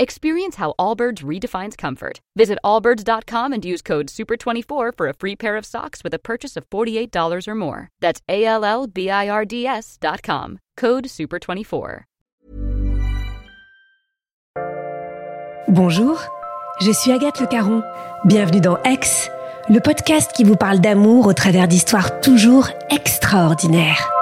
Experience how Allbirds redefines comfort. Visit allbirds.com and use code SUPER24 for a free pair of socks with a purchase of $48 or more. That's A L L B I R D S.com. Code SUPER24. Bonjour, je suis Agathe Le Caron. Bienvenue dans Aix, le podcast qui vous parle d'amour au travers d'histoires toujours extraordinaires.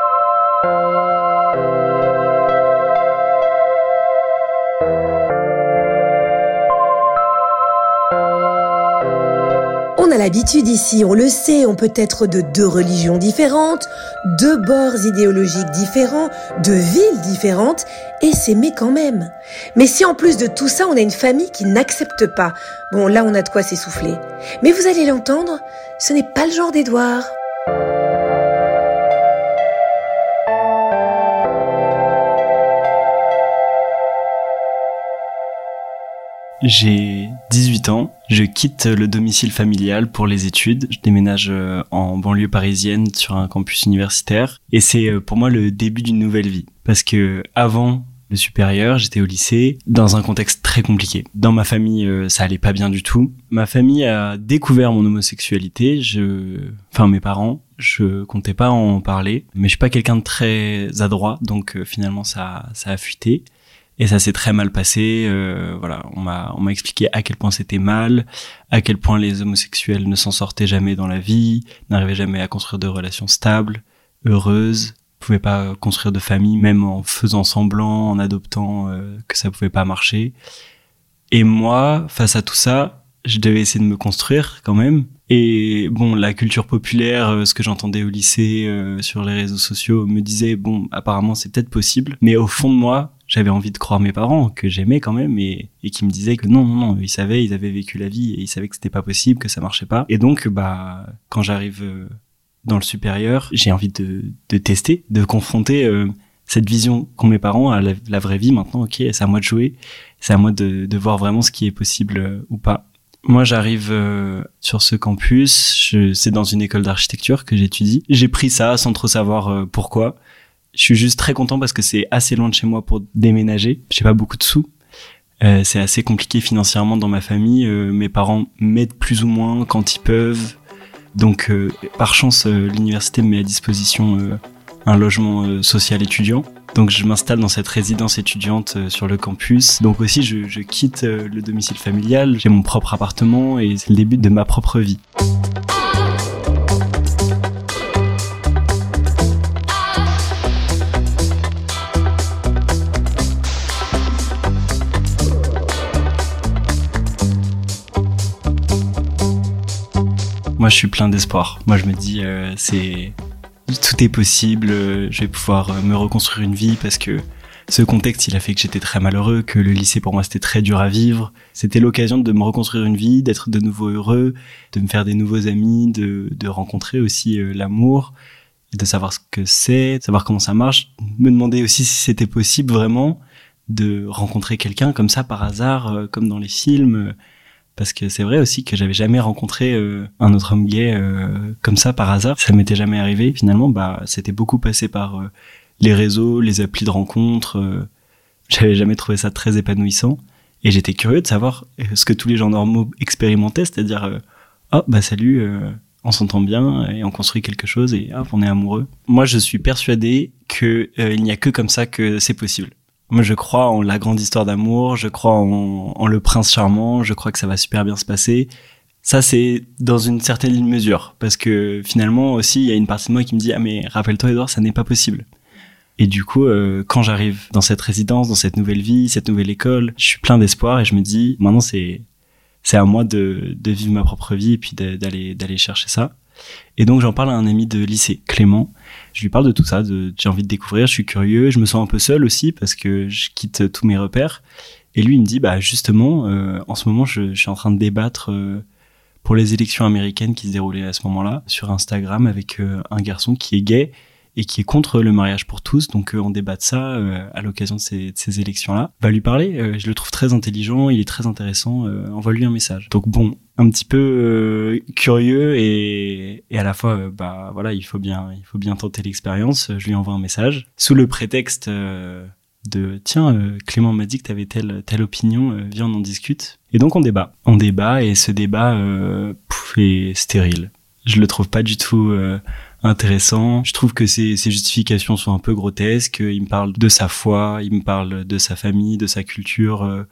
L'habitude ici, on le sait, on peut être de deux religions différentes, deux bords idéologiques différents, deux villes différentes, et s'aimer quand même. Mais si en plus de tout ça, on a une famille qui n'accepte pas, bon là on a de quoi s'essouffler. Mais vous allez l'entendre, ce n'est pas le genre d'Édouard. J'ai 18 ans, je quitte le domicile familial pour les études, je déménage euh, en banlieue parisienne sur un campus universitaire. Et c'est euh, pour moi le début d'une nouvelle vie. Parce que avant le supérieur, j'étais au lycée dans un contexte très compliqué. Dans ma famille, euh, ça allait pas bien du tout. Ma famille a découvert mon homosexualité, je enfin mes parents, je comptais pas en parler, mais je suis pas quelqu'un de très adroit donc finalement ça ça a fuité et ça s'est très mal passé. Euh, voilà, on m'a on m'a expliqué à quel point c'était mal, à quel point les homosexuels ne s'en sortaient jamais dans la vie, n'arrivaient jamais à construire de relations stables, heureuses, pouvaient pas construire de famille, même en faisant semblant, en adoptant, euh, que ça pouvait pas marcher. Et moi, face à tout ça, je devais essayer de me construire quand même. Et bon, la culture populaire, euh, ce que j'entendais au lycée, euh, sur les réseaux sociaux, me disait bon, apparemment c'est peut-être possible. Mais au fond de moi, j'avais envie de croire mes parents que j'aimais quand même et, et qui me disaient que non non non ils savaient ils avaient vécu la vie et ils savaient que c'était pas possible que ça marchait pas et donc bah quand j'arrive euh, dans le supérieur j'ai envie de, de tester de confronter euh, cette vision qu'ont mes parents à la, vraie vie maintenant ok c'est à moi de jouer c'est à moi de, de voir vraiment ce qui est possible euh, ou pas moi, j'arrive sur ce campus. C'est dans une école d'architecture que j'étudie. J'ai pris ça sans trop savoir pourquoi je suis juste très content parce que c'est assez loin de chez moi pour déménager. J'ai pas beaucoup de sous. Euh, c'est assez compliqué financièrement dans ma famille. Euh, mes parents m'aident plus ou moins quand ils peuvent. Donc, euh, par chance, l'université me met à disposition un logement social étudiant. Donc, je m'installe dans cette résidence étudiante sur le campus. Donc aussi, je, je quitte le domicile familial. J'ai mon propre appartement et c'est le début de ma propre vie. Moi, je suis plein d'espoir. Moi, je me dis, euh, c'est tout est possible. Euh, je vais pouvoir euh, me reconstruire une vie parce que ce contexte, il a fait que j'étais très malheureux, que le lycée pour moi c'était très dur à vivre. C'était l'occasion de me reconstruire une vie, d'être de nouveau heureux, de me faire des nouveaux amis, de, de rencontrer aussi l'amour, de savoir ce que c'est, de savoir comment ça marche. Me demander aussi si c'était possible vraiment de rencontrer quelqu'un comme ça par hasard, comme dans les films parce que c'est vrai aussi que j'avais jamais rencontré euh, un autre homme gay euh, comme ça par hasard. Ça m'était jamais arrivé. Finalement, bah, c'était beaucoup passé par euh, les réseaux, les applis de rencontres. j'avais jamais trouvé ça très épanouissant. Et j'étais curieux de savoir ce que tous les gens normaux expérimentaient, c'est-à-dire, oh bah salut, on s'entend bien et on construit quelque chose et hop, on est amoureux. Moi, je suis persuadé que il n'y a que comme ça que c'est possible. Moi, je crois en la grande histoire d'amour, je crois en, le prince charmant, je crois que ça va super bien se passer. Ça, c'est dans une certaine mesure, parce que finalement aussi, il y a une partie de moi qui me dit ah mais rappelle-toi Edouard, ça n'est pas possible. Et du coup, euh, quand j'arrive dans cette résidence, dans cette nouvelle vie, cette nouvelle école, je suis plein d'espoir et je me dis maintenant c'est c'est à moi de, de vivre ma propre vie et puis d'aller d'aller chercher ça. Et donc j'en parle à un ami de lycée, Clément. Je lui parle de tout ça, j'ai envie de découvrir, je suis curieux, je me sens un peu seul aussi parce que je quitte tous mes repères. Et lui il me dit bah justement, euh, en ce moment je, je, suis en train de débattre euh, pour les élections américaines qui se déroulaient à ce moment-là sur Instagram avec euh, un garçon qui est gay et qui est contre le mariage pour tous. Donc euh, on débat de ça euh, à l'occasion de ces, élections-là. Va lui parler. Euh, je le trouve très intelligent, il est très intéressant. Envoie-lui un message. Donc bon, un petit peu curieux et, et, à la fois, bah voilà, il faut bien, il faut bien tenter l'expérience. Je lui envoie un message sous le prétexte de tiens Clément m'a dit que t'avais telle telle opinion viens on en discute et donc on débat on débat et ce débat est stérile je le trouve pas du tout intéressant. Je trouve que ses, justifications sont un peu grotesques. Il me parle de sa foi, il me parle de sa famille, de sa culture.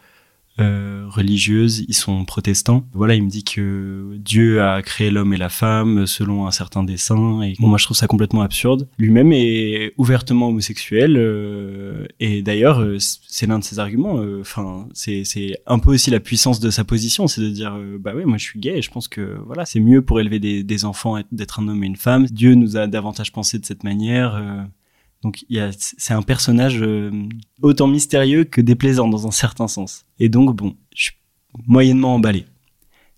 Euh, religieuses, ils sont protestants. Voilà, il me dit que Dieu a créé l'homme et la femme selon un certain dessin. Et bon, moi, je trouve ça complètement absurde. Lui-même est ouvertement homosexuel. Euh, et d'ailleurs, euh, c'est l'un de ses arguments. Euh, enfin, c'est un peu aussi la puissance de sa position, c'est de dire, bah ouais, moi, je suis gay. Et je pense que voilà, c'est mieux pour élever des, des enfants d'être un homme et une femme. Dieu nous a davantage pensé de cette manière. Donc c'est un personnage euh, autant mystérieux que déplaisant dans un certain sens. Et donc bon, je suis moyennement emballé.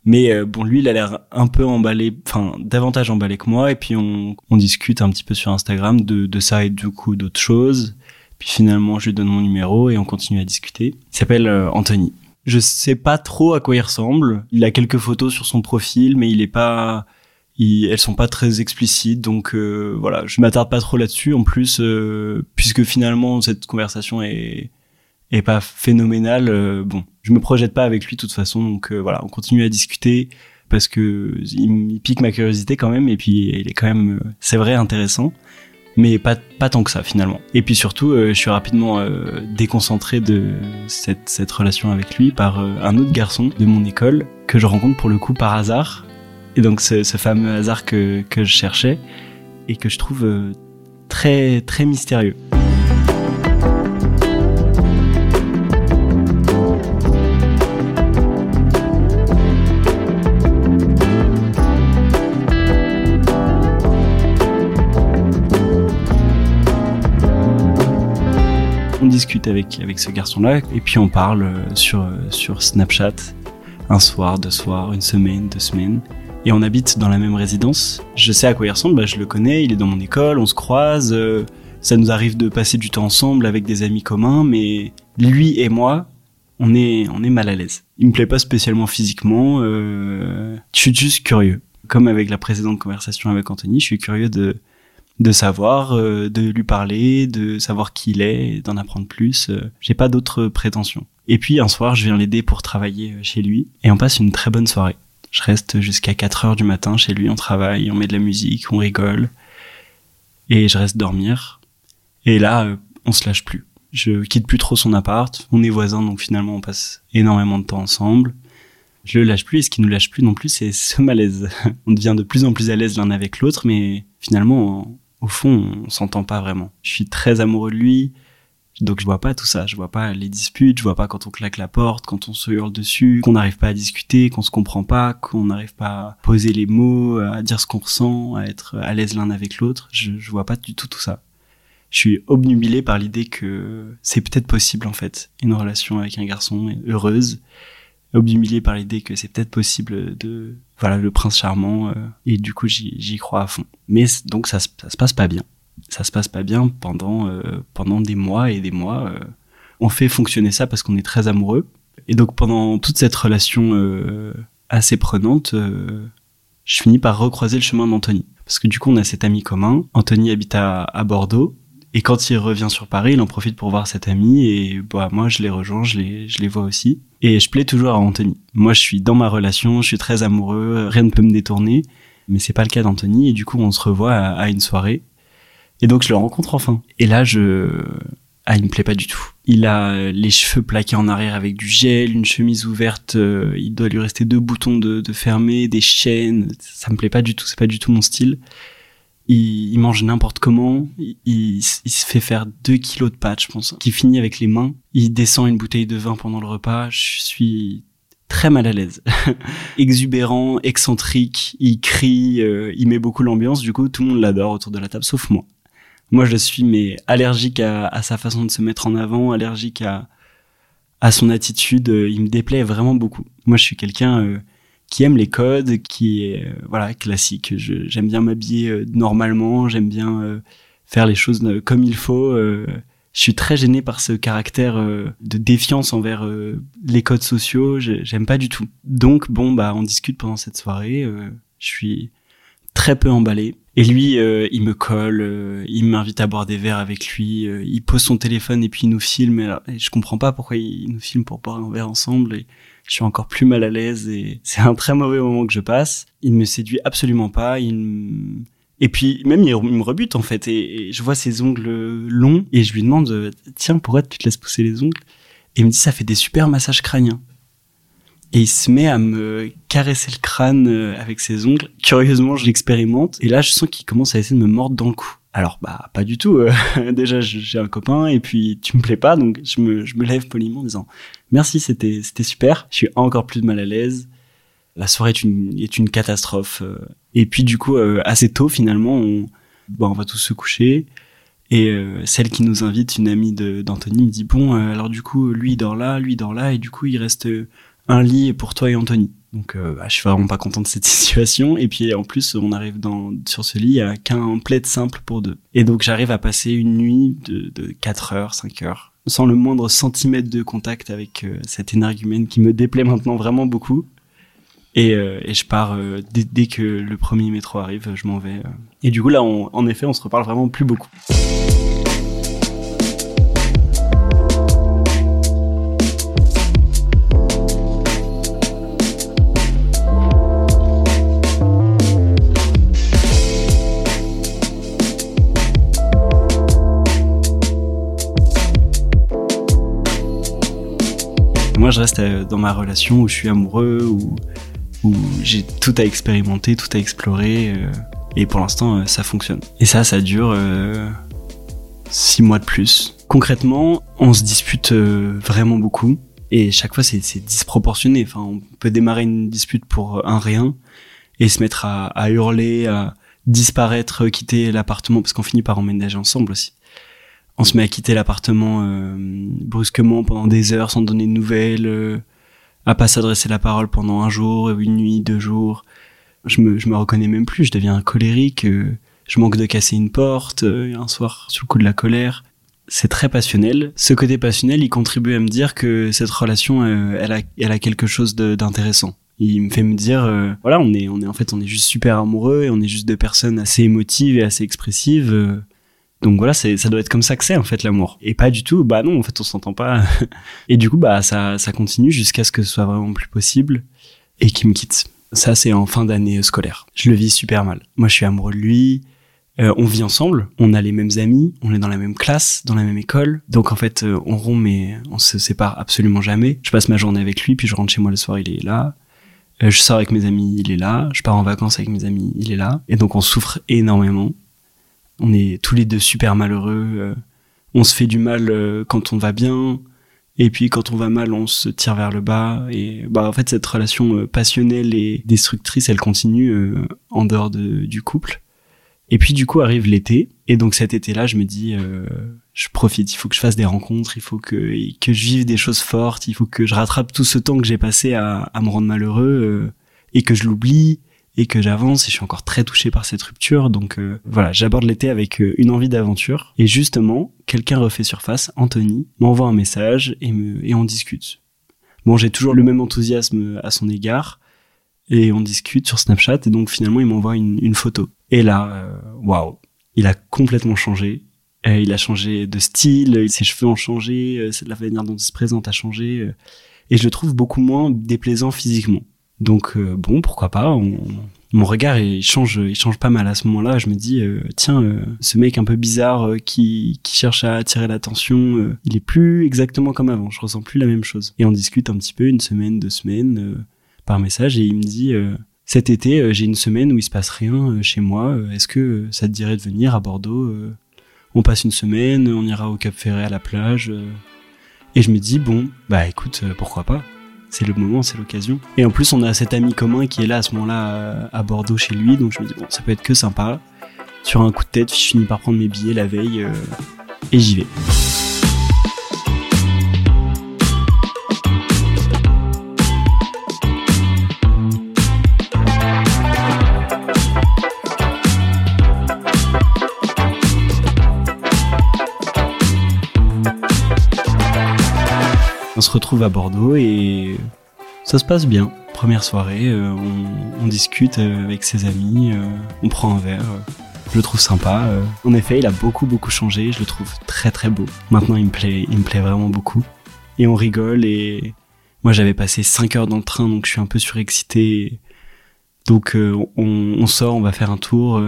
Mais euh, bon, lui, il a l'air un peu emballé, enfin davantage emballé que moi. Et puis on, discute un petit peu sur Instagram de, de ça et du coup d'autres choses. Puis finalement, je lui donne mon numéro et on continue à discuter. Il s'appelle euh, Anthony. Je sais pas trop à quoi il ressemble. Il a quelques photos sur son profil, mais il est pas elles sont pas très explicites donc euh, voilà je m'attarde pas trop là-dessus. En plus euh, puisque finalement cette conversation est est pas phénoménale euh, bon je me projette pas avec lui de toute façon donc voilà on continue à discuter parce que il, pique ma curiosité quand même et puis il est quand même c'est vrai intéressant mais pas pas tant que ça finalement. Et puis surtout je suis rapidement déconcentré de cette cette relation avec lui par un autre garçon de mon école que je rencontre pour le coup par hasard et donc ce, fameux hasard que, que, je cherchais et que je trouve euh, très très mystérieux. On discute avec avec ce garçon-là et puis on parle euh, sur sur Snapchat un soir, deux soirs, une semaine, deux semaines et on habite dans la même résidence. Je sais à quoi il ressemble, bah, je le connais, il est dans mon école, on se croise, euh, ça nous arrive de passer du temps ensemble avec des amis communs, mais lui et moi, on est, on est mal à l'aise. Il me plaît pas spécialement physiquement, euh, je suis juste curieux. Comme avec la précédente conversation avec Anthony, je suis curieux de, de savoir, euh, de lui parler, de savoir qui il est, d'en apprendre plus. Euh, J'ai pas d'autres prétentions. Et puis un soir, je viens l'aider pour travailler chez lui et on passe une très bonne soirée. Je reste jusqu'à 4 heures du matin chez lui, on travaille, on met de la musique, on rigole. Et je reste dormir. Et là, euh, on se lâche plus. Je quitte plus trop son appart. On est voisins, donc finalement, on passe énormément de temps ensemble. Je le lâche plus, et ce qui nous lâche plus non plus, c'est ce malaise. on devient de plus en plus à l'aise l'un avec l'autre, mais finalement, au fond, on s'entend pas vraiment. Je suis très amoureux de lui. Donc je vois pas tout ça, je vois pas les disputes, je vois pas quand on claque la porte, quand on se hurle dessus, qu'on n'arrive pas à discuter, qu'on se comprend pas, qu'on n'arrive pas à poser les mots, à dire ce qu'on ressent, à être à l'aise l'un avec l'autre. Je, je vois pas du tout tout ça. Je suis obnubilé par l'idée que c'est peut-être possible en fait une relation avec un garçon heureuse, obnubilé par l'idée que c'est peut-être possible de voilà le prince charmant euh, et du coup j'y crois à fond. Mais donc ça, ça se passe pas bien ça se passe pas bien pendant euh, pendant des mois et des mois. Euh. on fait fonctionner ça parce qu'on est très amoureux. Et donc pendant toute cette relation euh, assez prenante, je finis par recroiser le chemin d'Anthony. Parce que du coup, on a cet ami commun. Anthony habite à, Bordeaux. Et quand il revient sur Paris, il en profite pour voir cet ami. Et bah, moi, je les rejoins, je les, je les vois aussi. Et je plais toujours à Anthony. Moi, je suis dans ma relation, je suis très amoureux, rien ne peut me détourner. Mais c'est pas le cas d'Anthony. Et du coup, on se revoit à une soirée. Et donc je le rencontre enfin. Et là, je... Ah, il me plaît pas du tout. Il a les cheveux plaqués en arrière avec du gel, une chemise ouverte, euh, il doit lui rester deux boutons de, de des chaînes. Ça me plaît pas du tout, c'est pas du tout mon style. Il, mange n'importe comment, il, se fait faire deux kilos de pâtes, je pense, qui finit avec les mains. Il descend une bouteille de vin pendant le repas. Je suis très mal à l'aise. Exubérant, excentrique, il crie, euh, il met beaucoup l'ambiance, du coup tout le monde l'adore autour de la table, sauf moi. Moi je suis allergique à, sa façon de se mettre en avant, allergique à, son attitude, euh, il me déplaît vraiment beaucoup. Moi je suis quelqu'un euh, qui aime les codes, qui est voilà classique. J'aime bien m'habiller normalement, j'aime bien faire les choses comme il faut je suis très gêné par ce caractère euh, de défiance envers euh, les codes sociaux. J'aime pas du tout. Donc bon, bah on discute pendant cette soirée. Euh, je suis très peu emballé. Et lui, il me colle, il m'invite à boire des verres avec lui. il pose son téléphone et puis il nous filme. Et, je comprends pas pourquoi il nous filme pour boire un verre ensemble. Et je suis encore plus mal à l'aise. Et c'est un très mauvais moment que je passe. Il me séduit absolument pas. Il et puis même il, me rebute en fait et, je vois ses ongles longs et je lui demande tiens pourquoi tu te laisses pousser les ongles? Et il me dit ça fait des super massages crâniens. Et il se met à me caresser le crâne euh, avec ses ongles. Curieusement, je l'expérimente et là je sens qu'il commence à essayer de me mordre dans le cou. Alors bah pas du tout. Euh, déjà j'ai un copain et puis tu me plais pas donc je me, lève poliment en disant merci c'était super. Je suis encore plus mal à l'aise la soirée est une, catastrophe. Euh. Et puis du coup, assez tôt finalement, on, bon, on va tous se coucher. Et celle qui nous invite, une amie d'Anthony, me dit bon, alors du coup, lui il dort là, lui il dort là, et du coup il reste un lit pour toi et Anthony. Donc bah, je suis vraiment pas content de cette situation. Et puis en plus, on arrive sur ce lit à qu'un plaid simple pour deux. Et donc j'arrive à passer une nuit de, de 4 heures, 5 heures, sans le moindre centimètre de contact avec cette énergumène qui me déplaît maintenant vraiment beaucoup. Et, euh, je pars euh, dès, dès, que le premier métro arrive, je m'en vais. Euh. Et du coup là, on, en effet, on se reparle vraiment plus beaucoup. Je reste dans ma relation où je suis amoureux, où où j'ai tout à expérimenter, tout à explorer, euh, et pour l'instant, euh, ça fonctionne. Et ça, ça dure euh, six mois de plus. Concrètement, on se dispute vraiment beaucoup, et chaque fois, c'est disproportionné. Enfin, on peut démarrer une dispute pour un rien, et se mettre à, à hurler, à disparaître, quitter l'appartement, parce qu'on finit par emménager ensemble aussi on se met à quitter l'appartement brusquement pendant des heures sans donner de nouvelles à pas s'adresser la parole pendant un jour, une nuit, deux jours. Je me, je me reconnais même plus, je deviens colérique, euh, je manque de casser une porte, euh, un soir sous le coup de la colère. C'est très passionnel. Ce côté passionnel, il contribue à me dire que cette relation, euh, elle, a, elle a quelque chose d'intéressant. Il me fait me dire, voilà, on est, on est en fait, on est juste super amoureux et on est juste deux personnes assez émotives et assez expressives. Donc voilà, ça doit être comme ça que c'est en fait l'amour. Et pas du tout, bah non, en fait on s'entend pas. et du coup, bah ça, ça continue jusqu'à ce que ce soit vraiment plus possible et qu'il me quitte. Ça, c'est en fin d'année scolaire. Je le vis super mal. Moi, je suis amoureux de lui. Euh, on vit ensemble, on a les mêmes amis, on est dans la même classe, dans la même école. Donc en fait, euh, on rompt, mais on se sépare absolument jamais. Je passe ma journée avec lui, puis je rentre chez moi le soir, il est là. Euh, je sors avec mes amis, il est là. Je pars en vacances avec mes amis, il est là. Et donc on souffre énormément on est tous les deux super malheureux. Euh, on se fait du mal euh, quand on va bien, et puis quand on va mal, on se tire vers le bas. Et bah en fait, cette relation euh, passionnelle et destructrice, elle continue en dehors du couple. Et puis du coup arrive l'été, et donc cet été-là, je me dis, je profite. Il faut que je fasse des rencontres, il faut que que je vive des choses fortes, il faut que je rattrape tout ce temps que j'ai passé à, à me rendre malheureux et que je l'oublie et que j'avance et je suis encore très touché par cette rupture. Donc euh, voilà, j'aborde l'été avec euh, une envie d'aventure. Et justement, quelqu'un refait surface, Anthony, m'envoie un message et, on discute. Bon, j'ai toujours le même enthousiasme à son égard et on discute sur Snapchat et donc finalement il m'envoie une, photo. Et là, euh, waouh, il a complètement changé. il a changé de style, ses cheveux ont changé, la manière dont il se présente a changé. et je le trouve beaucoup moins déplaisant physiquement. Donc euh, bon, pourquoi pas Mon regard il change, il change pas mal à ce moment-là. Je me dis euh, tiens, euh, ce mec un peu bizarre qui, cherche à attirer l'attention, il est plus exactement comme avant. Je ressens plus la même chose. Et on discute un petit peu une semaine, deux semaines par message et il me dit cet été j'ai une semaine où il se passe rien chez moi. Est-ce que ça te dirait de venir à Bordeaux On passe une semaine, on ira au Cap Ferret à la plage. et je me dis bon bah écoute pourquoi pas c'est le moment, c'est l'occasion. Et en plus, on a cet ami commun qui est là à ce moment-là à Bordeaux chez lui, donc je me dis bon, ça peut être que sympa. Sur un coup de tête, je finis par prendre mes billets la veille euh, et j'y vais. On se retrouve à Bordeaux et ça se passe bien. Première soirée, euh, on, discute euh, avec ses amis, euh, on prend un verre. je le trouve sympa. En effet, il a beaucoup beaucoup changé. Je le trouve très très beau. Maintenant, il me plaît, il me plaît vraiment beaucoup. Et on rigole. Et moi, j'avais passé 5 heures dans le train, donc je suis un peu surexcité. Donc, on, on, sort, on va faire un tour.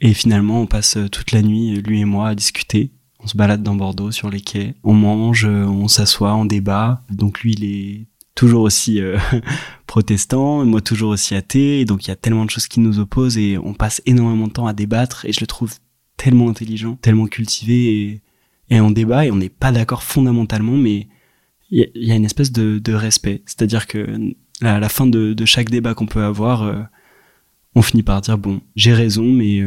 et finalement, on passe toute la nuit, lui et moi, à discuter on se balade dans Bordeaux sur les quais, on mange, euh, on s'assoit, on débat. Donc lui, il est toujours aussi euh, protestant, moi toujours aussi athée, et donc il y a tellement de choses qui nous opposent et on passe énormément de temps à débattre et je le trouve tellement intelligent, tellement cultivé et, et on débat et on n'est pas d'accord fondamentalement, mais il y, a une espèce de, respect. C'est-à-dire que à la fin de, chaque débat qu'on peut avoir, euh, on finit par dire bon, j'ai raison, mais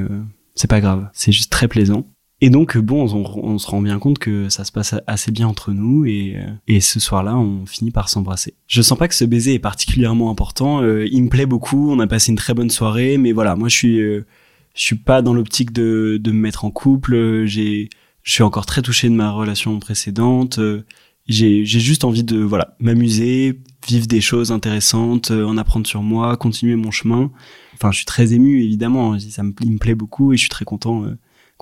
c'est pas grave, c'est juste très plaisant. Et donc bon, on, se rend bien compte que ça se passe assez bien entre nous et, euh, et ce soir-là, on finit par s'embrasser. Je sens pas que ce baiser est particulièrement important. Euh, il me plaît beaucoup. On a passé une très bonne soirée, mais voilà, moi je suis euh, je suis pas dans l'optique de, de me mettre en couple. J'ai je suis encore très touché de ma relation précédente. J'ai j'ai juste envie de voilà m'amuser, vivre des choses intéressantes, en apprendre sur moi, continuer mon chemin. Enfin, je suis très ému évidemment. Ça me, il me plaît beaucoup et je suis très content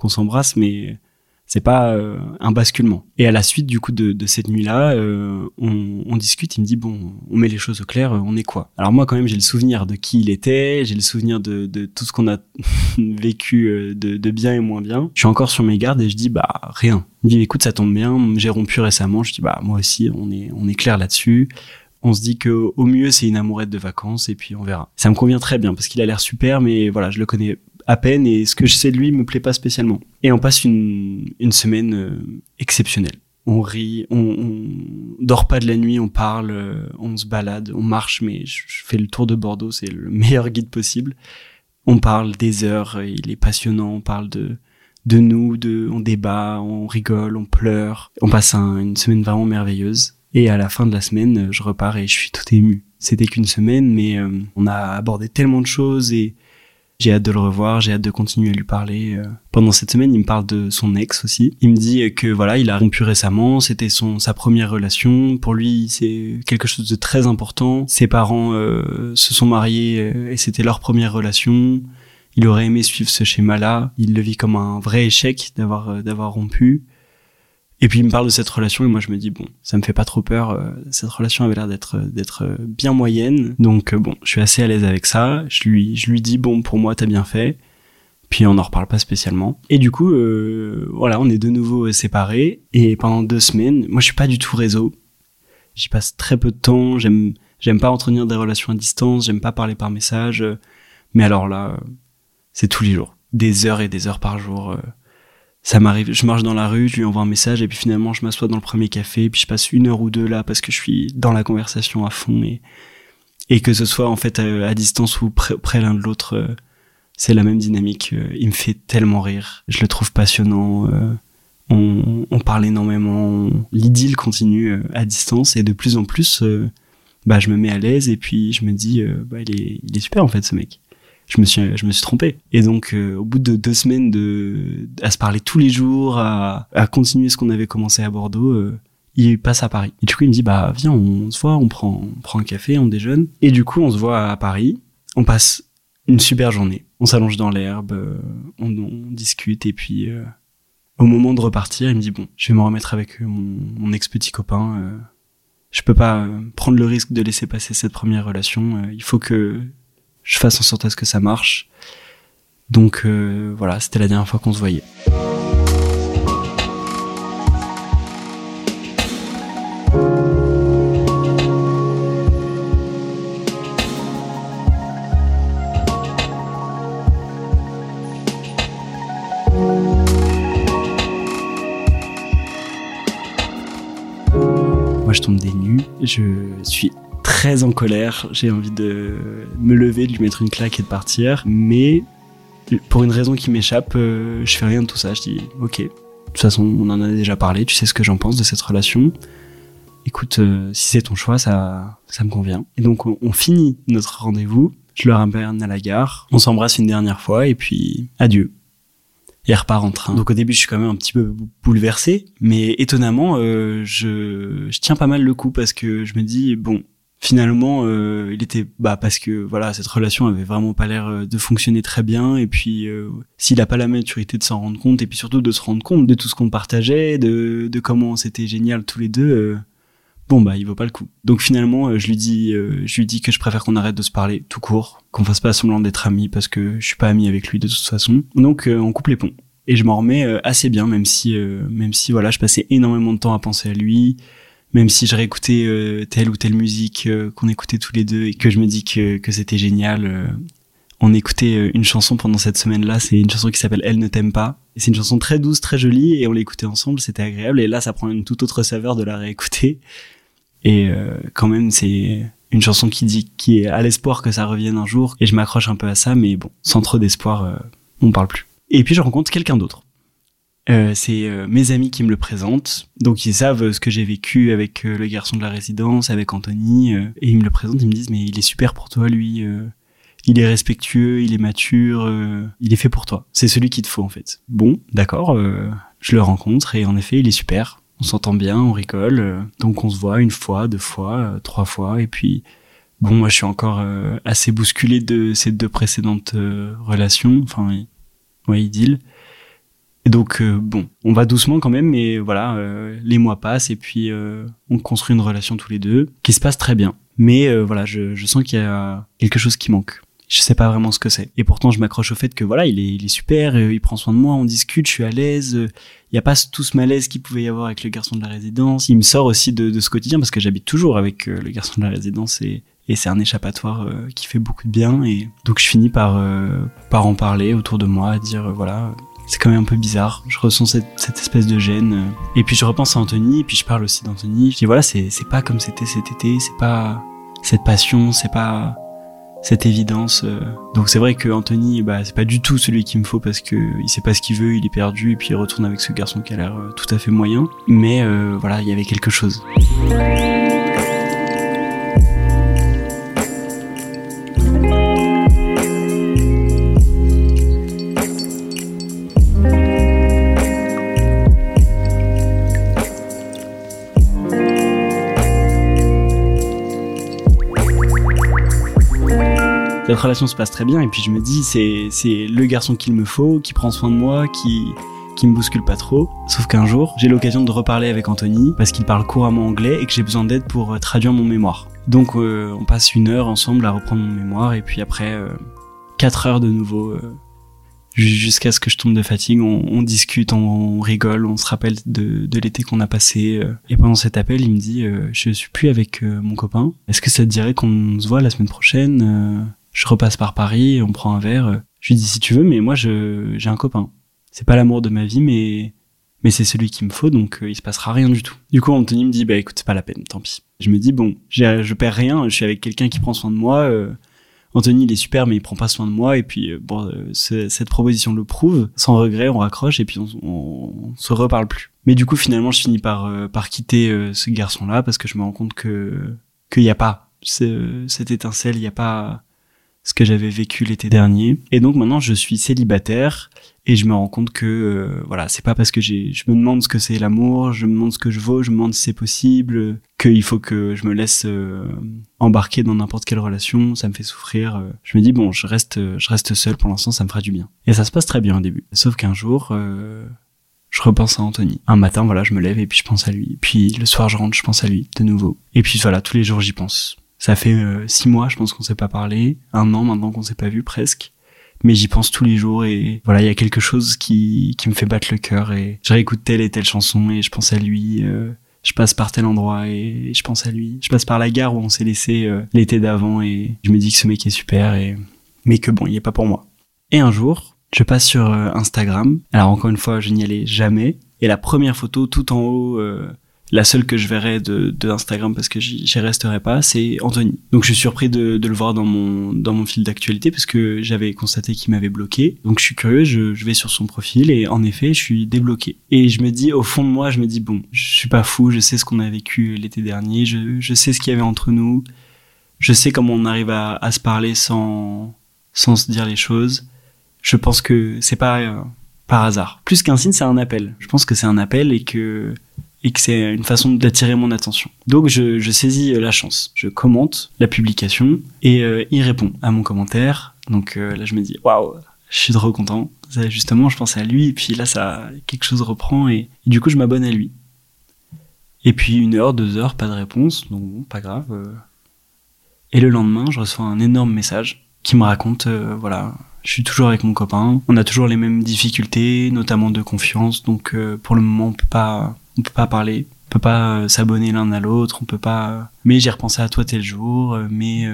qu'on s'embrasse, mais c'est pas euh, un basculement. Et à la suite du coup de, cette nuit-là, euh, on, discute. Il me dit bon, on met les choses au clair. On est quoi? Alors moi quand même j'ai le souvenir de qui il était, j'ai le souvenir de, tout ce qu'on a vécu euh, de, bien et moins bien. Je suis encore sur mes gardes et je dis bah rien. Il me dit écoute ça tombe bien, j'ai rompu récemment. Je dis bah moi aussi on est on est clair là-dessus. On se dit que au mieux c'est une amourette de vacances et puis on verra. Ça me convient très bien parce qu'il a l'air super, mais voilà je le connais à peine et ce que je sais de lui me plaît pas spécialement. Et on passe une, une semaine euh, exceptionnelle. On rit, on, dort pas de la nuit, on parle, euh, on se balade, on marche, mais je, fais le tour de Bordeaux, c'est le meilleur guide possible. On parle des heures, il est passionnant, on parle de, de nous, de, on débat, on rigole, on pleure. On passe une semaine vraiment merveilleuse. Et à la fin de la semaine, je repars et je suis tout ému. C'était qu'une semaine, mais euh, on a abordé tellement de choses et j'ai hâte de le revoir, j'ai hâte de continuer à lui parler. Euh. Pendant cette semaine, il me parle de son ex aussi. Il me dit que voilà, il a rompu récemment, c'était son sa première relation. Pour lui, c'est quelque chose de très important. Ses parents euh, se sont mariés euh, et c'était leur première relation. Il aurait aimé suivre ce schéma-là. Il le vit comme un vrai échec d'avoir d'avoir rompu. Et puis il me parle de cette relation et moi je me dis bon, ça me fait pas trop peur. Euh, cette relation avait l'air d'être d'être euh, bien moyenne, donc euh, bon, je suis assez à l'aise avec ça. Je lui je lui dis bon pour moi t'as bien fait. Puis on n'en reparle pas spécialement. Et du coup voilà, on est de nouveau séparés et pendant deux semaines, moi je suis pas du tout réseau. J'y passe très peu de temps. J'aime j'aime pas entretenir des relations à distance. J'aime pas parler par message. mais alors là, c'est tous les jours, des heures et des heures par jour ça m'arrive, je marche dans la rue, je lui envoie un message et puis finalement je m'assois dans le premier café et puis je passe une heure ou deux là parce que je suis dans la conversation à fond et que ce soit en fait à, distance ou près, l'un de l'autre, euh, c'est la même dynamique. Euh, il me fait tellement rire, je le trouve passionnant. Euh, on, on, parle énormément, l'idylle continue à distance et de plus en plus, bah je me mets à l'aise et puis je me dis bah il est il est super en fait ce mec je me suis je me suis trompé. Et donc euh, au bout de deux semaines de à se parler tous les jours à, continuer ce qu'on avait commencé à Bordeaux euh, il passe à Paris. Et du coup il me dit bah viens on se voit on prend prend un café on déjeune. Et du coup on se voit à Paris on passe une super journée. On s'allonge dans l'herbe euh, on, discute. Et puis au moment de repartir il me dit bon je vais me remettre avec mon, mon ex petit copain je peux pas prendre le risque de laisser passer cette première relation il faut que je fasse en sorte à ce que ça marche. Donc euh, voilà, c'était la dernière fois qu'on se voyait. Moi je tombe des nues, je suis très en colère. J'ai envie de me lever, de lui mettre une claque et de partir. Mais pour une raison qui m'échappe, euh, je fais rien de tout ça. Je dis, ok. De toute façon, on en a déjà parlé. Tu sais ce que j'en pense de cette relation. Écoute, euh, si c'est ton choix, ça, ça me convient. Et donc, on, finit notre rendez-vous. Je le ramène à la gare. On s'embrasse une dernière fois et puis adieu et repart en train. Donc au début, je suis quand même un petit peu bouleversé, mais étonnamment, euh, je, je tiens pas mal le coup parce que je me dis bon, finalement, euh, il était bah parce que voilà, cette relation avait vraiment pas l'air euh, de fonctionner très bien et puis euh, s'il a pas la maturité de s'en rendre compte et puis surtout de se rendre compte de tout ce qu'on partageait, de de comment c'était génial tous les deux. Euh, bon bah il vaut pas le coup. Donc finalement euh, je lui dis je lui dis que je préfère qu'on arrête de se parler tout court, qu'on fasse pas semblant d'être amis parce que je suis pas ami avec lui de toute façon. Donc on coupe les ponts et je m'en remets assez bien même si même si voilà je passais énormément de temps à penser à lui même si je réécoutais euh, telle ou telle musique euh, qu'on écoutait tous les deux et que je me dis que, c'était génial. Euh, on écoutait une chanson pendant cette semaine-là, c'est une chanson qui s'appelle Elle ne t'aime pas. C'est une chanson très douce, très jolie et on l'écoutait ensemble, c'était agréable. Et là, ça prend une toute autre saveur de la réécouter. Et quand même, c'est une chanson qui dit qui est à l'espoir que ça revienne un jour. Et je m'accroche un peu à ça, mais bon, sans trop d'espoir, on parle plus. Et puis je rencontre quelqu'un d'autre. Euh, c'est euh, mes amis qui me le présentent. Donc ils savent ce que j'ai vécu avec euh, le garçon de la résidence, avec Anthony, et ils me le présentent, ils me disent mais il est super pour toi lui, il est respectueux, il est mature, il est fait pour toi. C'est celui qu'il te faut en fait. Bon, d'accord, je le rencontre et en effet il est super. On s'entend bien, on rigole, donc on se voit une fois, deux fois, trois fois, et puis bon moi je suis encore assez bousculé de ces deux précédentes relations, enfin ouais idylle. Donc euh, bon, on va doucement quand même, mais voilà, euh, les mois passent et puis euh, on construit une relation tous les deux qui se passe très bien. Mais voilà, je, sens qu'il y a quelque chose qui manque. Je sais pas vraiment ce que c'est. Et pourtant, je m'accroche au fait que voilà, il est, super, il prend soin de moi, on discute, je suis à l'aise. Il n'y a pas tout ce malaise qu'il pouvait y avoir avec le garçon de la résidence. Il me sort aussi de, de ce quotidien parce que j'habite toujours avec le garçon de la résidence et, et c'est un échappatoire qui fait beaucoup de bien. Et donc je finis par, par en parler autour de moi, dire voilà, c'est quand même un peu bizarre. Je ressens cette, espèce de gêne. Et puis je repense à Anthony, et puis je parle aussi d'Anthony. Je dis voilà, c'est, pas comme c'était cet été, c'est pas cette passion, c'est pas cette évidence. Donc c'est vrai que Anthony, bah, c'est pas du tout celui qu'il me faut parce que il sait pas ce qu'il veut, il est perdu, et puis il retourne avec ce garçon qui a l'air euh, tout à fait moyen. Mais euh, voilà, il y avait quelque chose. Notre relation se passe très bien et puis je me dis c'est c'est le garçon qu'il me faut, qui prend soin de moi, qui qui me bouscule pas trop. Sauf qu'un jour, j'ai l'occasion de reparler avec Anthony parce qu'il parle couramment anglais et que j'ai besoin d'aide pour euh, traduire mon mémoire. Donc euh, on passe une heure ensemble à reprendre mon mémoire et puis après euh, quatre heures de nouveau jusqu'à ce que je tombe de fatigue. On, on discute, on, on, rigole, on se rappelle de, de l'été qu'on a passé. Et pendant cet appel, il me dit je suis plus avec mon copain. Est-ce que ça te dirait qu'on se voit la semaine prochaine je repasse par Paris, on prend un verre. Je lui dis si tu veux, mais moi je j'ai un copain. C'est pas l'amour de ma vie, mais mais c'est celui qu'il me faut, donc euh, il se passera rien du tout. Du coup, Anthony me dit bah écoute, c'est pas la peine, tant pis. Je me dis bon, je perds rien, je suis avec quelqu'un qui prend soin de moi. Euh, Anthony il est super, mais il prend pas soin de moi. Et puis euh, bon, cette proposition le prouve. Sans regret, on raccroche et puis on, on, se reparle plus. Mais du coup, finalement, je finis par par quitter ce garçon-là parce que je me rends compte que qu'il y a pas cette étincelle, il y a pas ce que j'avais vécu l'été dernier. Et donc maintenant, je suis célibataire et je me rends compte que euh, voilà, c'est pas parce que j'ai, je me demande ce que c'est l'amour, je me demande ce que je vaux, je me demande si c'est possible, qu'il faut que je me laisse euh, embarquer dans n'importe quelle relation, ça me fait souffrir. Euh. Je me dis bon, je reste, je reste seul pour l'instant, ça me fera du bien. Et ça se passe très bien au début. Sauf qu'un jour. je repense à Anthony. Un matin, voilà, je me lève et puis je pense à lui. Puis le soir, je rentre, je pense à lui de nouveau. Et puis voilà, tous les jours, j'y pense. Ça fait euh, six mois, je pense qu'on s'est pas parlé, un an maintenant qu'on s'est pas vu presque. Mais j'y pense tous les jours et voilà, il y a quelque chose qui, qui me fait battre le cœur et je réécoute telle et telle chanson et je pense à lui. Euh, je passe par tel endroit et je pense à lui. Je passe par la gare où on s'est laissé euh, l'été d'avant et je me dis que ce mec est super et mais que bon, il est pas pour moi. Et un jour, je passe sur Instagram. Alors encore une fois, je n'y allais jamais. Et la première photo tout en haut la seule que je verrai de, de Instagram parce que j'y resterai pas, c'est Anthony. Donc je suis surpris de, le voir dans mon dans mon fil d'actualité parce que j'avais constaté qu'il m'avait bloqué. Donc je suis curieux, je, vais sur son profil et en effet je suis débloqué. Et je me dis au fond de moi, je me dis bon, je suis pas fou, je sais ce qu'on a vécu l'été dernier, je, je sais ce qu'il y avait entre nous, je sais comment on arrive à, à se parler sans sans se dire les choses. Je pense que c'est pas euh, par hasard. Plus qu'un signe, c'est un appel. Je pense que c'est un appel et que et que c'est une façon d'attirer mon attention. Donc je, saisis euh, la chance, je commente la publication et euh, il répond à mon commentaire. Donc euh, là je me dis waouh, je suis trop content. Justement, je pensais à lui et puis là ça quelque chose reprend et, du coup je m'abonne à lui. Et puis une heure, deux heures, pas de réponse, donc pas grave. Et le lendemain, je reçois un énorme message qui me raconte voilà je suis toujours avec mon copain. On a toujours les mêmes difficultés, notamment de confiance. Donc pour le moment, on peut pas on peut pas parler, on peut pas euh, s'abonner l'un à l'autre, on peut pas. Euh, mais j'ai repensé à toi tel jour, euh, mais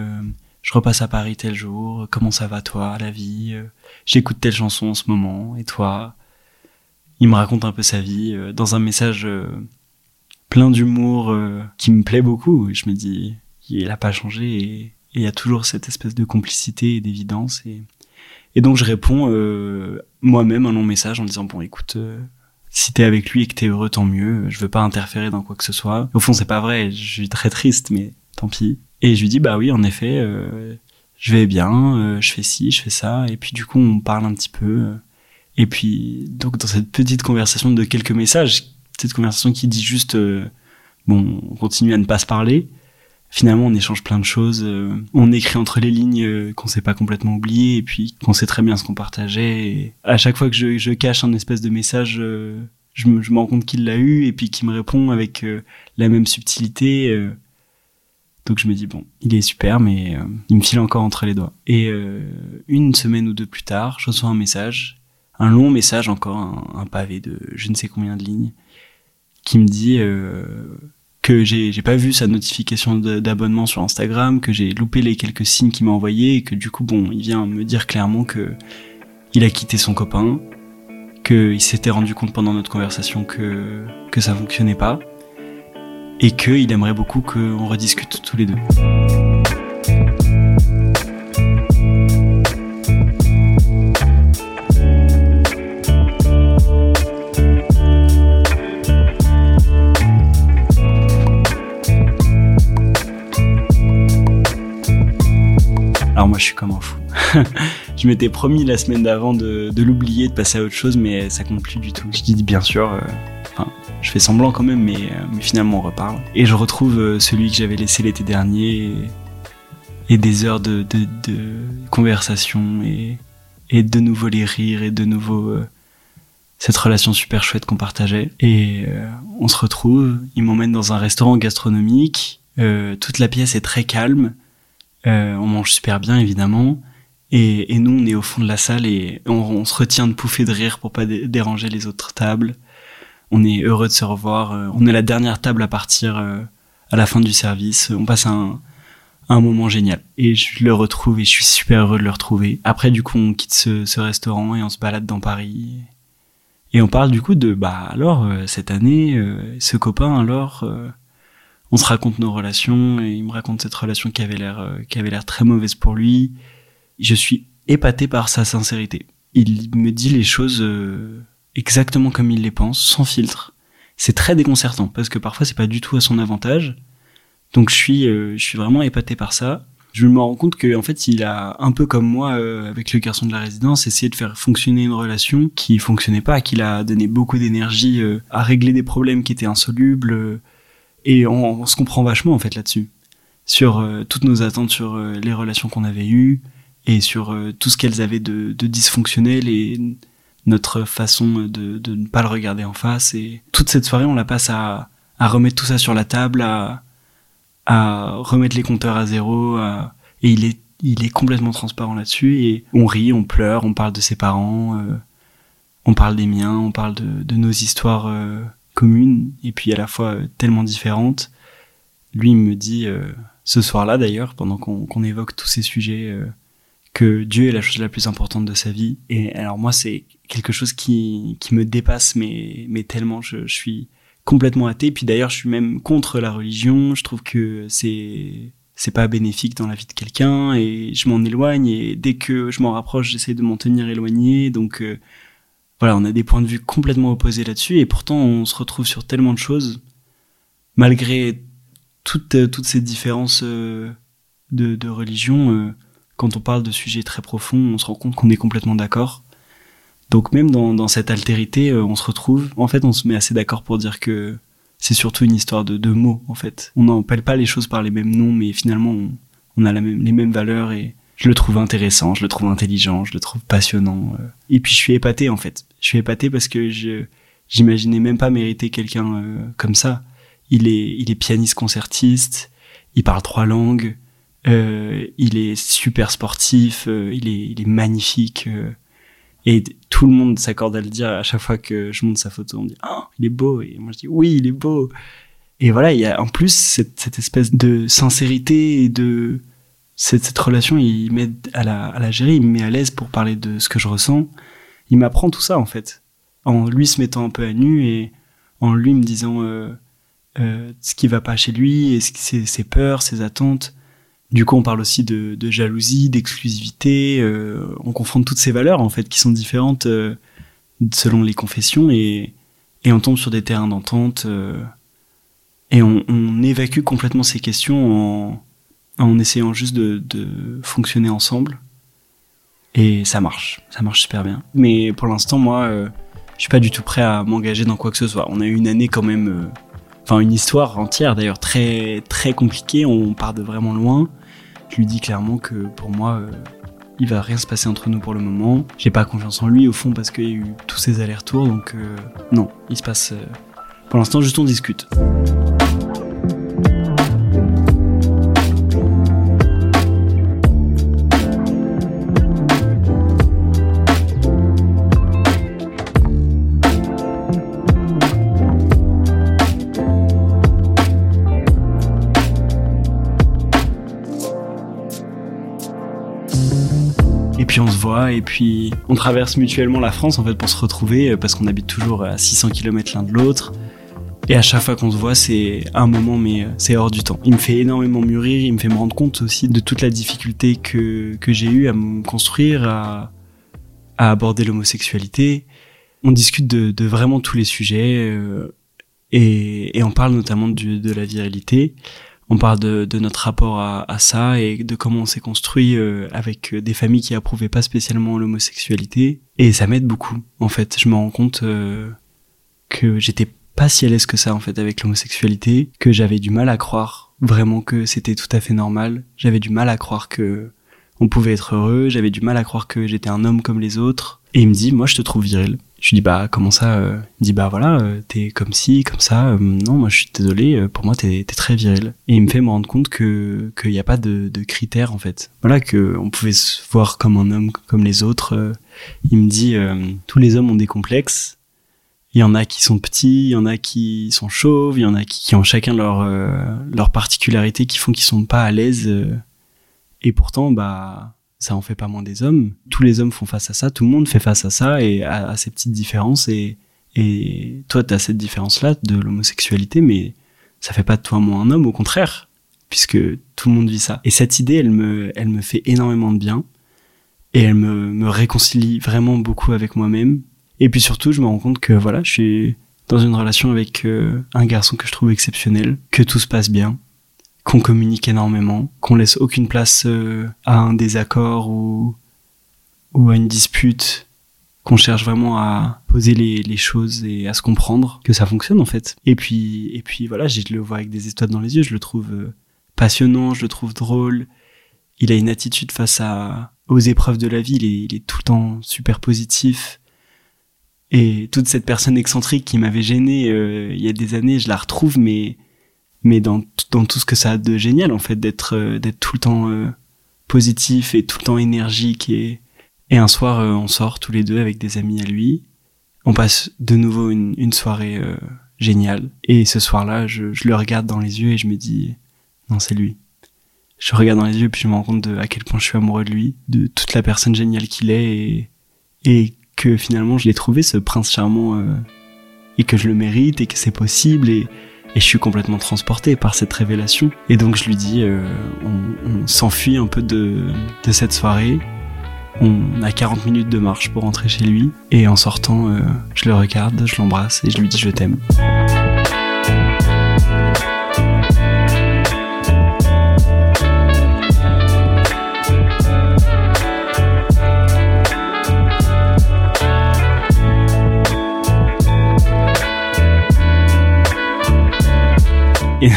je repasse à Paris tel jour. Comment ça va toi, la vie J'écoute telle chanson en ce moment, et toi Il me raconte un peu sa vie dans un message plein d'humour qui me plaît beaucoup. Je me dis, il a pas changé et il y a toujours cette espèce de complicité et d'évidence et et donc je réponds moi-même un long message en disant bon écoute si t'es avec lui et que t'es heureux, tant mieux. Je veux pas interférer dans quoi que ce soit. Au fond, c'est pas vrai. Je suis très triste, mais tant pis. Et je lui dis, bah oui, en effet, euh, je vais bien, euh, je fais ci, je fais ça. Et puis du coup, on parle un petit peu. et puis, donc dans cette petite conversation de quelques messages, cette conversation qui dit juste, euh, bon, on continue à ne pas se parler. Finalement, on échange plein de choses. on écrit entre les lignes qu'on s'est pas complètement oublié et puis qu'on sait très bien ce qu'on partageait. Et à chaque fois que je, cache un espèce de message je me, je me rends compte qu'il l'a eu et puis qu'il me répond avec euh, la même subtilité. Euh. donc je me dis bon, il est super, mais euh, il me file encore entre les doigts. Et une semaine ou deux plus tard, je reçois un message, un long message encore, un, pavé de je ne sais combien de lignes, qui me dit que j'ai pas vu sa notification d'abonnement sur Instagram, que j'ai loupé les quelques signes qu'il m'a envoyés et que du coup bon, il vient me dire clairement que il a quitté son copain, qu'il s'était rendu compte pendant notre conversation que, que ça fonctionnait pas et qu'il aimerait beaucoup qu'on rediscute tous les deux. Alors moi je suis comme un fou. je m'étais promis la semaine d'avant de, l'oublier, de passer à autre chose, mais ça compte plus du tout. Je dis bien sûr, euh, je fais semblant quand même, mais, euh, mais, finalement on reparle. Et je retrouve euh, celui que j'avais laissé l'été dernier, et, des heures de, conversation, et de nouveau les rires, et de nouveau cette relation super chouette qu'on partageait. Et on se retrouve, il m'emmène dans un restaurant gastronomique, toute la pièce est très calme, on mange super bien évidemment. Et, nous, on est au fond de la salle et on, se retient de pouffer de rire pour pas déranger les autres tables. On est heureux de se revoir. Euh, on est la dernière table à partir euh, à la fin du service. On passe un, moment génial. Et je le retrouve et je suis super heureux de le retrouver. Après, du coup, on quitte ce, ce restaurant et on se balade dans Paris. Et on parle du coup de, bah alors, euh, cette année, ce copain, alors, on se raconte nos relations et il me raconte cette relation qui avait l'air, qui avait l'air très mauvaise pour lui je suis épaté par sa sincérité. Il me dit les choses euh, exactement comme il les pense, sans filtre. C'est très déconcertant parce que parfois c'est pas du tout à son avantage. Donc je suis, euh, je suis vraiment épaté par ça. Je me rends compte qu'en fait il a un peu comme moi euh, avec le garçon de la résidence essayé de faire fonctionner une relation qui fonctionnait pas, qu'il a donné beaucoup d'énergie à régler des problèmes qui étaient insolubles et on, se comprend vachement en fait là-dessus sur toutes nos attentes sur les relations qu'on avait eues et sur euh, tout ce qu'elles avaient de, dysfonctionnel et notre façon de, ne pas le regarder en face. Et toute cette soirée, on la passe à, remettre tout ça sur la table, à, remettre les compteurs à zéro. et il est, complètement transparent là-dessus. Et on rit, on pleure, on parle de ses parents, euh, on parle des miens, on parle de, nos histoires euh, communes et puis à la fois tellement différentes. Lui, il me dit ce soir-là d'ailleurs, pendant qu'on évoque tous ces sujets que Dieu est la chose la plus importante de sa vie. Et alors moi, c'est quelque chose qui, qui me dépasse, mais, mais tellement je, suis complètement athée. Puis d'ailleurs, je suis même contre la religion. Je trouve que c'est c'est pas bénéfique dans la vie de quelqu'un et je m'en éloigne et dès que je m'en rapproche, j'essaie de m'en tenir éloigné. Donc euh, voilà, on a des points de vue complètement opposés là-dessus et pourtant on se retrouve sur tellement de choses malgré toutes euh, toutes ces différences euh, de, religion. quand on parle de sujets très profonds, on se rend compte qu'on est complètement d'accord. Donc même dans, dans cette altérité, on se retrouve. En fait, on se met assez d'accord pour dire que c'est surtout une histoire de, de mots en fait. On n'appelle pas les choses par les mêmes noms, mais finalement on, a les mêmes valeurs et je le trouve intéressant, je le trouve intelligent, je le trouve passionnant. Euh. Et puis je suis épaté en fait. Je suis épaté parce que je j'imaginais même pas mériter quelqu'un euh, comme ça. Il est il est pianiste concertiste, il parle trois langues, euh, il est super sportif, il est il est magnifique. Et tout le monde s'accorde à le dire à chaque fois que je monte sa photo. On me dit Ah, il est beau. Et moi je dis Oui, il est beau. Et voilà, il y a en plus cette, cette espèce de sincérité et de. Cette, cette relation, il m'aide à la, à la gérer, il me met à l'aise pour parler de ce que je ressens. Il m'apprend tout ça en fait. En lui se mettant un peu à nu et en lui me disant euh, euh, ce qui va pas chez lui et ses, ses peurs, ses attentes. Du coup, on parle aussi de, de jalousie, d'exclusivité. Euh, on confronte toutes ces valeurs en fait qui sont différentes euh, selon les confessions et, et on tombe sur des terrains d'entente euh, et on, on, évacue complètement ces questions en, en essayant juste de, fonctionner ensemble. Et ça marche, ça marche super bien. Mais pour l'instant, moi, je suis pas du tout prêt à m'engager dans quoi que ce soit. On a eu une année quand même enfin une histoire entière d'ailleurs très très compliquée. On part de vraiment loin. Je lui dis clairement que pour moi, euh, il va rien se passer entre nous pour le moment. J'ai pas confiance en lui au fond parce qu'il y a eu tous ces allers-retours. Donc euh, non, il se passe. Euh, pour l'instant, juste on discute. On se voit et puis on traverse mutuellement la France en fait pour se retrouver euh, parce qu'on habite toujours à 600 km l'un de l'autre. Et à chaque fois qu'on se voit, c'est un moment, mais euh, c'est hors du temps. Il me fait énormément mûrir, il me fait me rendre compte aussi de toute la difficulté que, que j'ai eu à me construire, à, aborder l'homosexualité. On discute de, vraiment tous les sujets euh, et, on parle notamment de la virilité on parle de, notre rapport à, à, ça et de comment on s'est construit euh, avec des familles qui approuvaient pas spécialement l'homosexualité. Et ça m'aide beaucoup, en fait. Je me rends compte euh, que j'étais pas si à l'aise que ça, en fait, avec l'homosexualité, que j'avais du mal à croire vraiment que c'était tout à fait normal. J'avais du mal à croire que on pouvait être heureux. J'avais du mal à croire que j'étais un homme comme les autres. Et il me dit, moi, je te trouve viril. Je lui dis bah comment ça euh? Il dit bah voilà euh, t'es comme ci comme ça. Euh, non moi je suis désolé pour moi t'es très viril. Et il me fait me rendre compte que qu'il n'y a pas de, de, critères en fait. Voilà que on pouvait se voir comme un homme comme les autres. il me dit tous les hommes ont des complexes. Il y en a qui sont petits, il y en a qui sont chauves, il y en a qui, ont chacun leur leur particularité qui font qu'ils sont pas à l'aise. et pourtant bah ça en fait pas moins des hommes. Tous les hommes font face à ça, tout le monde fait face à ça et à, ces petites différences. Et, toi, tu as cette différence-là de l'homosexualité, mais ça fait pas de toi moins un homme, au contraire, puisque tout le monde vit ça. Et cette idée, elle me, elle me fait énormément de bien et elle me, me réconcilie vraiment beaucoup avec moi-même. Et puis surtout, je me rends compte que voilà, je suis dans une relation avec euh, un garçon que je trouve exceptionnel, que tout se passe bien, qu'on communique énormément, qu'on laisse aucune place euh, à un désaccord ou, à une dispute, qu'on cherche vraiment à poser les, les, choses et à se comprendre, que ça fonctionne en fait. Et puis, et puis voilà, je le vois avec des étoiles dans les yeux, je le trouve euh, passionnant, je le trouve drôle. Il a une attitude face à, aux épreuves de la vie, il est, il est tout le temps super positif. Et toute cette personne excentrique qui m'avait gêné euh, il y a des années, je la retrouve, mais mais dans, dans tout ce que ça a de génial en fait d'être euh, d'être tout le temps euh, positif et tout le temps énergique et et un soir euh, on sort tous les deux avec des amis à lui. On passe de nouveau une, une soirée géniale. Et ce soir-là je, je le regarde dans les yeux et je me dis non c'est lui. Je regarde dans les yeux puis je me rends compte de à quel point je suis amoureux de lui de toute la personne géniale qu'il est et, et que finalement je l'ai trouvé ce prince charmant et que je le mérite et que c'est possible et, et je suis complètement transporté par cette révélation. Et donc je lui dis, euh, on, s'enfuit un peu de, de cette soirée. On a 40 minutes de marche pour rentrer chez lui. Et en sortant, euh, je le regarde, je l'embrasse et je lui dis je t'aime.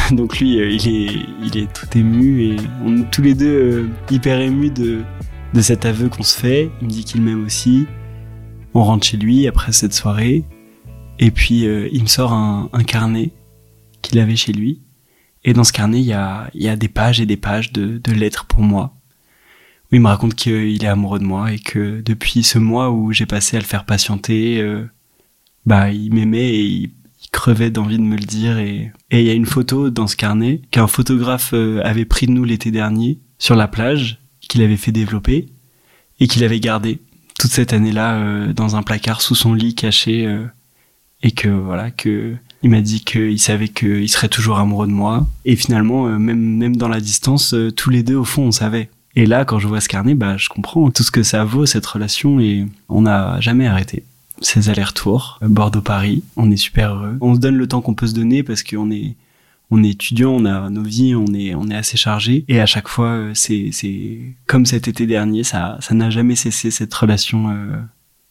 donc lui, euh, il est, il est tout ému et on est tous les deux euh, hyper émus de, de cet aveu qu'on se fait. Il me dit qu'il m'aime aussi. On rentre chez lui après cette soirée et puis euh, il me sort un, carnet qu'il avait chez lui. Et dans ce carnet, il y a, y a des pages et des pages de, de lettres pour moi. Où il me raconte qu'il est amoureux de moi et que depuis ce mois où j'ai passé à le faire patienter, bah il m'aimait et il crevait d'envie de me le dire et il y a une photo dans ce carnet qu'un photographe euh, avait pris de nous l'été dernier sur la plage qu'il avait fait développer et qu'il avait gardé toute cette année-là euh, dans un placard sous son lit caché euh, et que voilà que il m'a dit qu'il savait qu'il serait toujours amoureux de moi. Et finalement même même dans la distance tous les deux au fond on savait. Et là quand je vois ce carnet bah je comprends tout ce que ça vaut cette relation et on n'a jamais arrêté ces allers-retours, Bordeaux-Paris. On est super heureux. On se donne le temps qu'on peut se donner parce qu'on est, on est étudiant, on a nos vies, on est, on est assez chargé. Et à chaque fois, euh, c'est, comme cet été dernier, ça, ça n'a jamais cessé cette relation euh,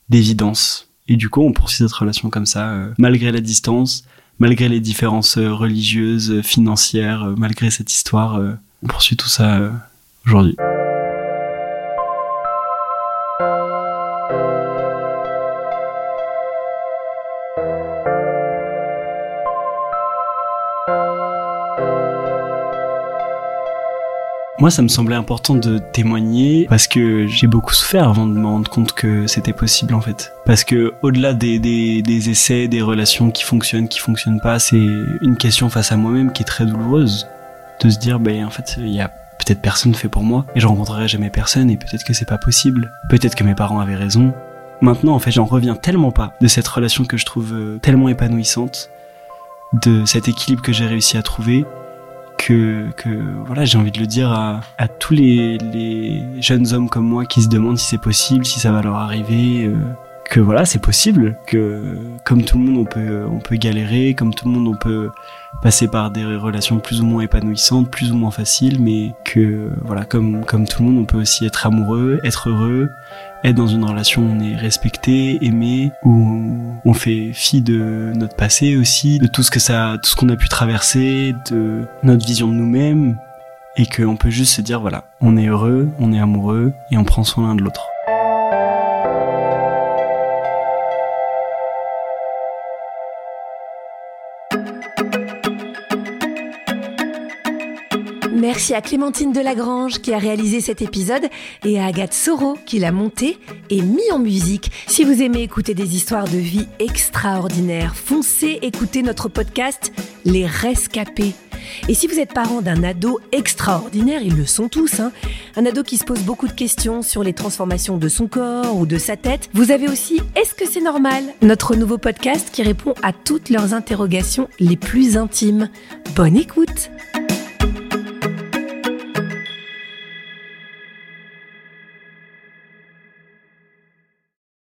d'évidence. Et du coup, on poursuit cette relation comme ça, euh, malgré la distance, malgré les différences euh, religieuses, financières, malgré cette histoire. on poursuit tout ça aujourd'hui. Moi, ça me semblait important de témoigner parce que j'ai beaucoup souffert avant de me rendre compte que c'était possible en fait. Parce que au-delà des, des, des, essais, des relations qui fonctionnent, qui fonctionnent pas, c'est une question face à moi-même qui est très douloureuse. De se dire, ben en fait, il y a peut-être personne fait pour moi et je rencontrerai jamais personne et peut-être que c'est pas possible. Peut-être que mes parents avaient raison. Maintenant, en fait, j'en reviens tellement pas de cette relation que je trouve euh, tellement épanouissante, de cet équilibre que j'ai réussi à trouver que, voilà, j'ai envie de le dire à, tous les, les, jeunes hommes comme moi qui se demandent si c'est possible, si ça va leur arriver, euh, que voilà, c'est possible, que comme tout le monde on peut on peut galérer, comme tout le monde on peut passer par des relations plus ou moins épanouissantes, plus ou moins faciles, mais que voilà, comme comme tout le monde on peut aussi être amoureux, être heureux, être dans une relation où on est respecté, aimé, où on fait fi de notre passé aussi, de tout ce que ça, tout ce qu'on a pu traverser, de notre vision de nous-mêmes, et qu'on peut juste se dire voilà, on est heureux, on est amoureux, et on prend soin l'un de l'autre. Merci à Clémentine Delagrange qui a réalisé cet épisode et à Agathe Soro qui l'a monté et mis en musique. Si vous aimez écouter des histoires de vie extraordinaires, foncez écouter notre podcast Les Rescapés. Et si vous êtes parent d'un ado extraordinaire, ils le sont tous, hein, un ado qui se pose beaucoup de questions sur les transformations de son corps ou de sa tête, vous avez aussi Est-ce que c'est normal? Notre nouveau podcast qui répond à toutes leurs interrogations les plus intimes. Bonne écoute